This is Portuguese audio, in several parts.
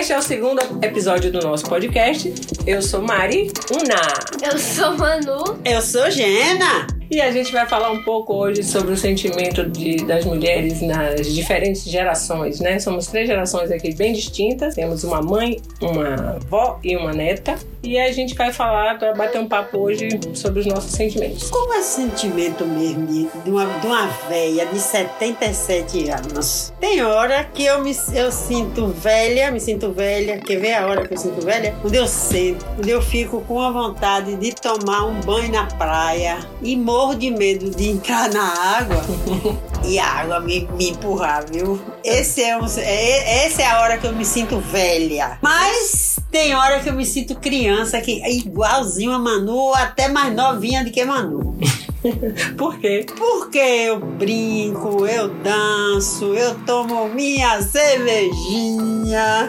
Este é o segundo episódio do nosso podcast. Eu sou Mari Una. Eu sou Manu. Eu sou Gena. E a gente vai falar um pouco hoje sobre o sentimento de, das mulheres nas diferentes gerações, né? Somos três gerações aqui bem distintas. Temos uma mãe, uma avó e uma neta. E a gente vai falar, vai bater um papo hoje sobre os nossos sentimentos. Como é sentimento mesmo de, uma, de uma véia de 77 anos? Tem hora que eu me eu sinto velha, me sinto velha. Quer ver a hora que eu sinto velha? Quando eu sento, quando eu fico com a vontade de tomar um banho na praia e morro de medo de entrar na água e a água me, me empurrar, viu? Esse é, um, é, essa é a hora que eu me sinto velha. Mas tem hora que eu me sinto criança, que é igualzinho a Manu, até mais novinha do que Manu. Por quê? Porque eu brinco, eu danço, eu tomo minha cervejinha,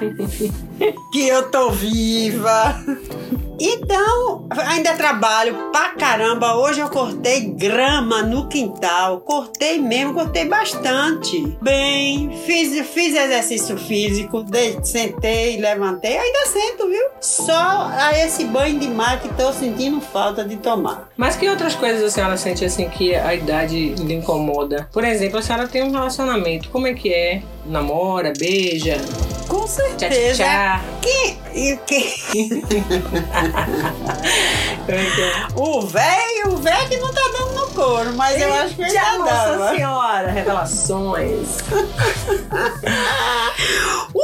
que eu tô viva. Então, ainda trabalho pra caramba. Hoje eu cortei grama no quintal. Cortei mesmo, cortei bastante. Bem, fiz, fiz exercício físico, sentei, levantei, ainda sento, viu? Só a esse banho de mar que tô sentindo falta de tomar. Mas que outras coisas a senhora sente assim que a idade lhe incomoda? Por exemplo, a senhora tem um relacionamento. Como é que é? Namora, beija? Com certeza. Tchá, tchá. Quem? E que? O velho, o velho que não tá dando no couro, mas eu acho que ele já Nossa dava. senhora, revelações. Ui,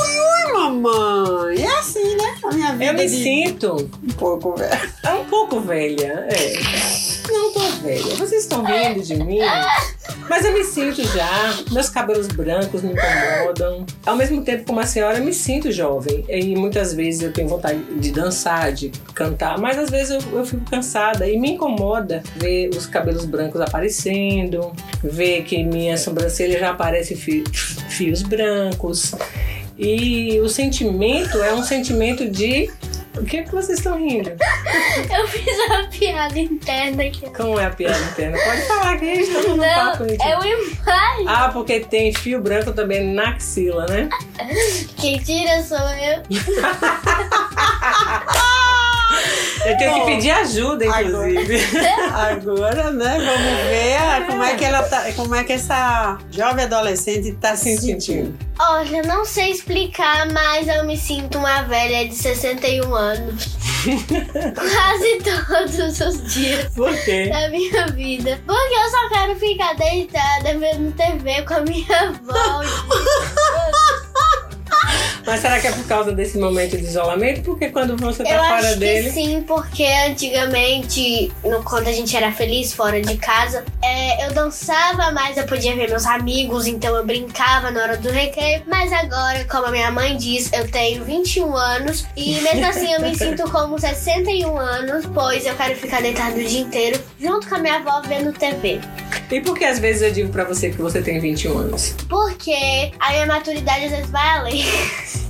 ui, ui, mamãe. É assim, né? A minha vida Eu me de sinto um pouco velho. é um pouco velha, é. Não tô velha. Vocês estão rindo de mim? Mas eu me sinto já. Meus cabelos brancos me incomodam. Ao mesmo tempo, como a senhora, eu me sinto jovem. E muitas vezes eu tenho vontade de dançar, de cantar, mas às vezes eu, eu fico cansada e me incomoda ver os cabelos brancos aparecendo, ver que minha sobrancelha já aparece fi- fios brancos. E o sentimento é um sentimento de. O que é que vocês estão rindo? Eu fiz uma piada interna aqui. Como é a piada interna? Pode falar que a gente tá no papo. Não, gente. é uma imagem. Ah, porque tem fio branco também na axila, né? Quem tira sou eu. Eu tenho que pedir ajuda, inclusive. Agora, né? Vamos ver como é que ela tá, como é que essa jovem adolescente tá se sentindo. Olha, não sei explicar, mas eu me sinto uma velha de 61 anos. Quase todos os dias Por quê? da minha vida. Porque eu só quero ficar deitada vendo TV com a minha avó. Mas será que é por causa desse momento de isolamento? Porque quando você tá Eu fora acho que dele. sim, porque antigamente, no, quando a gente era feliz fora de casa, é, eu dançava mais, eu podia ver meus amigos, então eu brincava na hora do recreio. Mas agora, como a minha mãe diz, eu tenho 21 anos e mesmo assim eu me sinto como 61 anos, pois eu quero ficar deitado o dia inteiro junto com a minha avó vendo TV. E por que às vezes eu digo pra você que você tem 21 anos? Porque a minha maturidade às vezes vai além.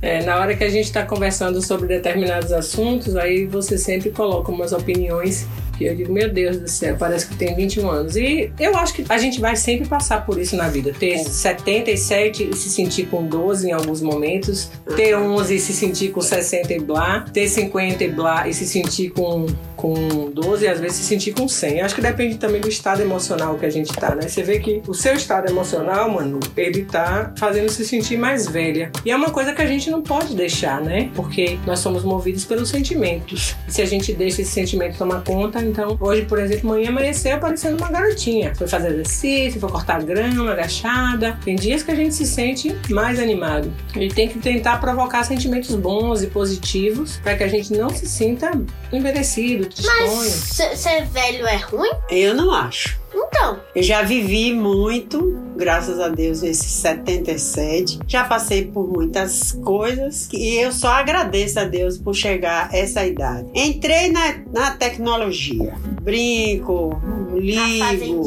É, na hora que a gente tá conversando sobre determinados assuntos, aí você sempre coloca umas opiniões que eu digo, meu Deus do céu, parece que tem 21 anos. E eu acho que a gente vai sempre passar por isso na vida. Ter 77 e se sentir com 12 em alguns momentos, ter 11 e se sentir com 60 e blá, ter 50 e blá e se sentir com, com 12 e às vezes se sentir com 100. Eu acho que depende também do estado emocional que a gente tá, né? Você vê que o seu estado emocional, mano, ele tá fazendo se sentir mais velha. E é uma coisa que a gente não pode deixar, né? Porque nós somos movidos pelos sentimentos. E se a gente deixa esse sentimento tomar conta, então, hoje, por exemplo, manhã amanheceu parecendo uma garotinha. Foi fazer exercício, foi cortar grama, agachada. Tem dias que a gente se sente mais animado. E tem que tentar provocar sentimentos bons e positivos para que a gente não se sinta envelhecido, tristonho. Mas ser ser velho é ruim? Eu não acho. Então, Eu já vivi muito, graças a Deus, esses 77. Já passei por muitas coisas e eu só agradeço a Deus por chegar a essa idade. Entrei na, na tecnologia. Brinco, ligo,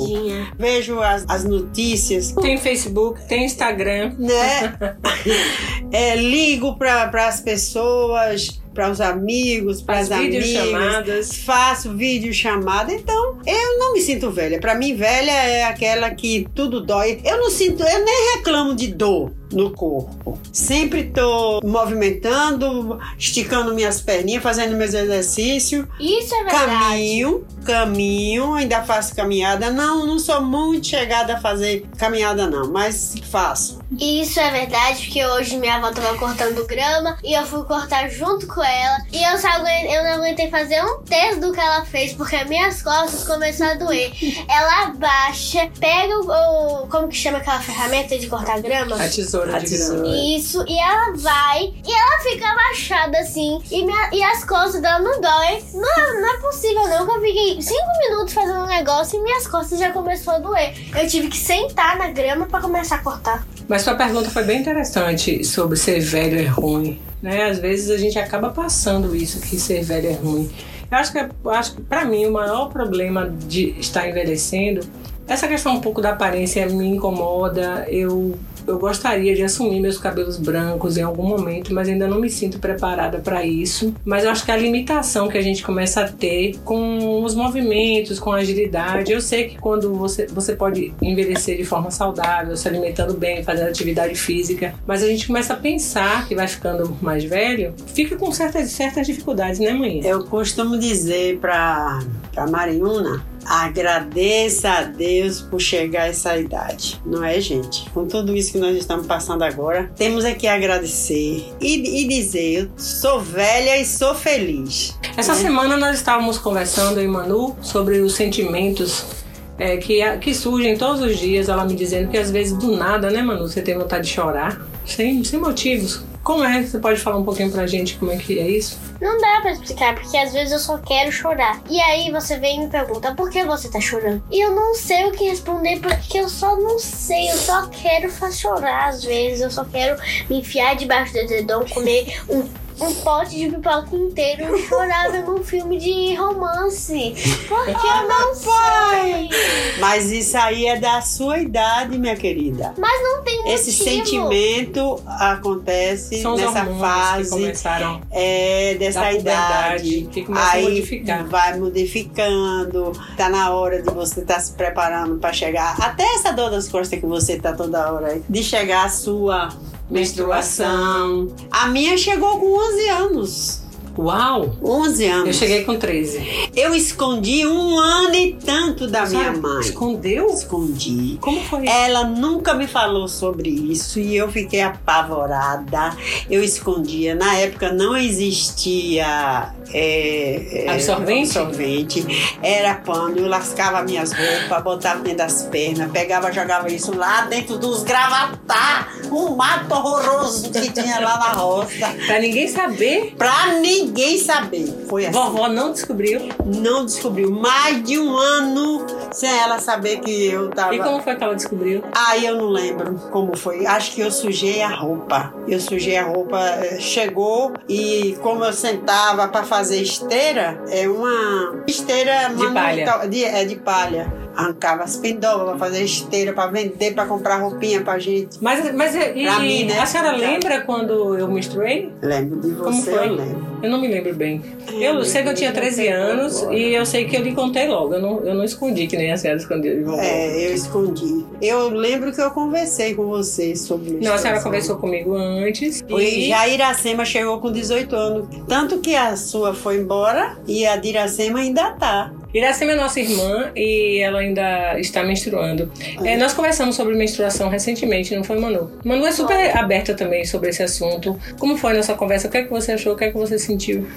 vejo as, as notícias, Tem Facebook, tem Instagram. né? É, ligo para as pessoas, para os amigos, para as As amigas. videochamadas. Faço vídeo chamada, então eu não me sinto velha. Pra mim, velha é aquela que tudo dói. Eu não sinto, eu nem reclamo de dor. No corpo. Sempre tô movimentando, esticando minhas perninhas, fazendo meus exercícios. Isso é verdade. Caminho, caminho, ainda faço caminhada. Não, não sou muito chegada a fazer caminhada, não, mas faço. Isso é verdade, porque hoje minha avó tava cortando grama e eu fui cortar junto com ela. E eu, só aguentei, eu não aguentei fazer um terço do que ela fez, porque minhas costas começaram a doer. Ela abaixa, pega o, o- Como que chama aquela ferramenta de cortar grama? A tesoura A de tesoura. Isso, e ela vai e ela fica abaixada assim, e, minha- e as costas dela não dói. Não, não é possível, não, que eu fiquei cinco minutos fazendo um negócio e minhas costas já começou a doer. Eu tive que sentar na grama pra começar a cortar. Mas sua pergunta foi bem interessante sobre ser velho é ruim. Né? Às vezes a gente acaba passando isso, que ser velho é ruim. Eu acho que, eu acho que para mim, o maior problema de estar envelhecendo, essa questão um pouco da aparência me incomoda. Eu, eu gostaria de assumir meus cabelos brancos em algum momento, mas ainda não me sinto preparada para isso. Mas eu acho que a limitação que a gente começa a ter com os movimentos, com a agilidade. Eu sei que quando você, você pode envelhecer de forma saudável, se alimentando bem, fazendo atividade física, mas a gente começa a pensar que vai ficando mais velho, fica com certas, certas dificuldades, né, mãe? Eu costumo dizer pra Mariuna, agradeça a Deus por chegar a essa idade. Não é, gente? Com tudo isso que nós estamos passando agora, temos é que agradecer e, e dizer, eu sou velha e sou feliz. Essa né? semana nós estávamos conversando, eu e Manu, sobre os sentimentos é, que, que surgem todos os dias. Ela me dizendo que às vezes do nada, né, Manu, você tem vontade de chorar, sem, sem motivos. Como é? Você pode falar um pouquinho pra gente como é que é isso? Não dá pra explicar, porque às vezes eu só quero chorar. E aí você vem e me pergunta, por que você tá chorando? E eu não sei o que responder, porque eu só não sei. Eu só quero chorar às vezes. Eu só quero me enfiar debaixo do dedão, comer um, um pote de pipoca inteiro e chorar vendo um filme de romance. Porque eu não sei. Mas isso aí é da sua idade, minha querida. Mas não tem motivo. Esse sentimento acontece São os nessa hormônios que fase começaram é, dessa da idade. que a Aí modificar. vai modificando, tá na hora de você estar se preparando para chegar. Até essa dor das costas que você tá toda hora aí, de chegar a sua menstruação. A minha chegou com 11 anos. Uau! 11 anos. Eu cheguei com 13. Eu escondi um ano e tanto da minha mãe. Escondeu? Escondi. Como foi? Ela nunca me falou sobre isso e eu fiquei apavorada. Eu escondia. Na época não existia é, é, Absorvente? absorvente. Era pano. Eu lascava minhas roupas, botava dentro das pernas, pegava, jogava isso lá dentro dos gravatar. Um mato horroroso que tinha lá na roça. Pra ninguém saber, Pra ninguém saber. Foi assim. vovó não descobriu. Não descobriu. Mais de um ano sem ela saber que eu tava. E como foi que ela descobriu? Aí eu não lembro como foi. Acho que eu sujei a roupa. Eu sujei a roupa, eh, chegou e como eu sentava para fazer esteira, é uma esteira De palha. De, é de palha. Arrancava as pindobas para fazer esteira, para vender, para comprar roupinha pra gente. Mas, mas e, mim, né? a senhora lembra quando eu menstruei? Lembro de Como você, foi? eu lembro. Eu não me lembro bem. Eu sei que eu tinha 13 anos e eu sei que eu lhe contei logo. Eu não, eu não escondi, que nem a senhora escondeu. É, eu escondi. Eu lembro que eu conversei com você sobre Não, a senhora conversou comigo antes. E já a Iracema chegou com 18 anos. Tanto que a sua foi embora e a de Iracema ainda tá. Iracema é nossa irmã e ela ainda está menstruando. É, nós conversamos sobre menstruação recentemente, não foi, Manu? Manu é super aberta também sobre esse assunto. Como foi a nossa conversa? O que é que você achou? O que é que você sentiu?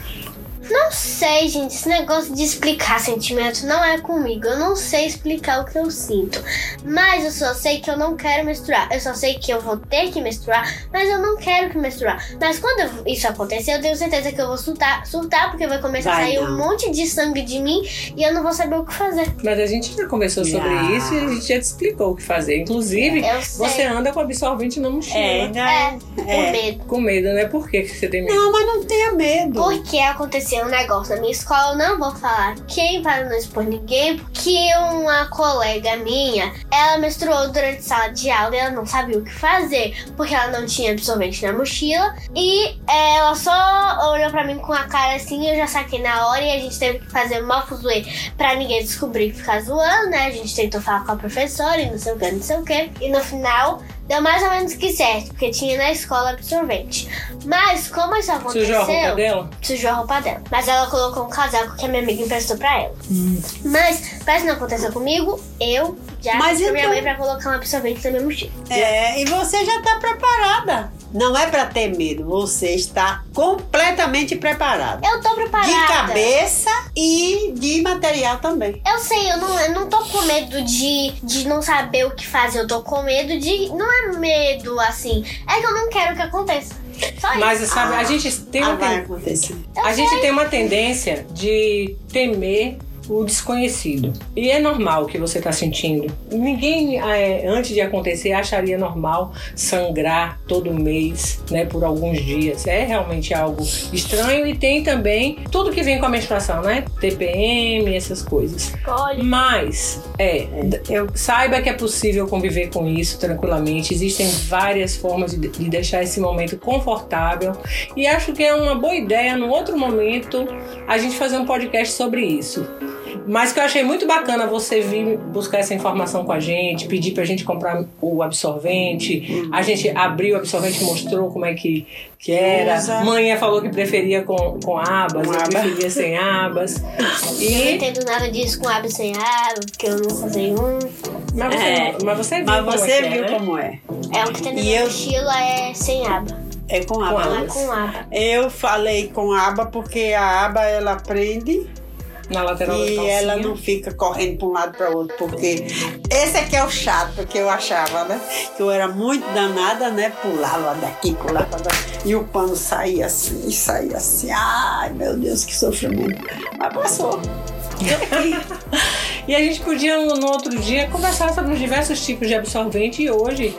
Não sei, gente. Esse negócio de explicar sentimento não é comigo. Eu não sei explicar o que eu sinto. Mas eu só sei que eu não quero menstruar. Eu só sei que eu vou ter que menstruar, mas eu não quero que menstruar. Mas quando isso acontecer, eu tenho certeza que eu vou surtar, surtar porque vai começar Vai a sair não. um monte de sangue de mim e eu não vou saber o que fazer. Mas a gente já conversou sobre isso e a gente já te explicou o que fazer. Inclusive, você anda com absorvente na mochila. É, com medo. Com medo, né? Por que que você tem medo? Não, mas não tenha medo. Porque aconteceu um negócio na minha escola, eu não vou falar quem para não expor ninguém, porque uma colega minha, ela menstruou durante a sala de aula e ela não sabia o que fazer, porque ela não tinha absorvente na mochila, e ela só olhou pra mim com a cara assim, eu já saquei na hora e a gente teve que fazer uma fuzuê pra ninguém descobrir que ficar zoando, né? A gente tentou falar com a professora e não sei o que, não sei o que, e no final deu mais ou menos que certo, porque tinha na escola absorvente. Mas como isso aconteceu. Sujou a roupa dela? Sujou a roupa dela. Mas ela colocou um casaco que a minha amiga emprestou pra ela. Mas, pra isso não acontecer comigo, eu já Mas pedi pra minha então- mãe pra colocar um absorvente na minha mochila. É, e você já está preparada. Não é para ter medo, você está completamente preparada. Eu tô preparada. De cabeça e de material também. Eu sei, eu não, eu não tô com medo de, de não saber o que fazer. Eu tô com medo de. Não é medo assim. É que eu não quero que aconteça. Só isso. Mas sabe, a gente tem Ah, uma vai ten- acontecer. A gente tem uma tendência de temer o desconhecido. E é normal o que você está sentindo. Ninguém, é, antes de acontecer, acharia normal sangrar todo mês, né, por alguns dias. É realmente algo estranho e tem também tudo que vem com a menstruação, né? TPM, essas coisas. Olha. Mas, é, Eu, Saiba que é possível conviver com isso tranquilamente. Existem várias formas de, de deixar esse momento confortável. E acho que é uma boa ideia, num outro momento, a gente fazer um podcast sobre isso. Mas que eu achei muito bacana você vir buscar essa informação com a gente, pedir pra gente comprar o absorvente. A gente abriu o absorvente, mostrou como é que, que era. Usa. Manhã falou que preferia com, com abas, Com eu aba. preferia sem abas. Eu não E, entendo nada disso com aba sem aba, porque eu nunca usei um. mas, você, É. mas você viu mas como você é que é, viu né? como é. É o que tem na E minha eu- mochila é sem aba. É com aba. Não é abas. com aba. Eu falei com aba porque a aba ela prende Na lateral da e calcinha. ela não fica correndo para um lado para outro, porque esse aqui é o chato que eu achava, né? Que eu era muito danada, né? Pulava daqui, pulava daqui, e o pano saía assim, saía assim. Ai, meu Deus, que sofrimento. Mas passou. E a gente podia, no outro dia, conversar sobre os diversos tipos de absorvente. E hoje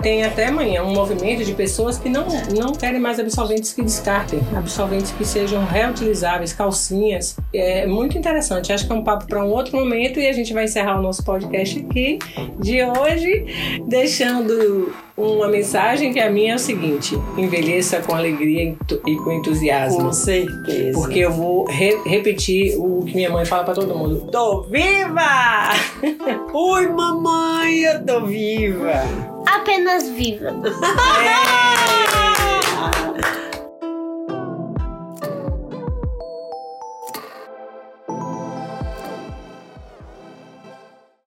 tem até amanhã um movimento de pessoas que não, não querem mais absorventes que descartem, absorventes que sejam reutilizáveis, calcinhas. É muito interessante. Acho que é um papo para um outro momento. E a gente vai encerrar o nosso podcast aqui de hoje, deixando uma mensagem que a minha é o seguinte: envelheça com alegria e com entusiasmo. Com certeza. Porque eu vou re- repetir o que minha mãe fala pra todo mundo. Tô viva! Oi, mamãe, eu tô viva. Apenas viva. É.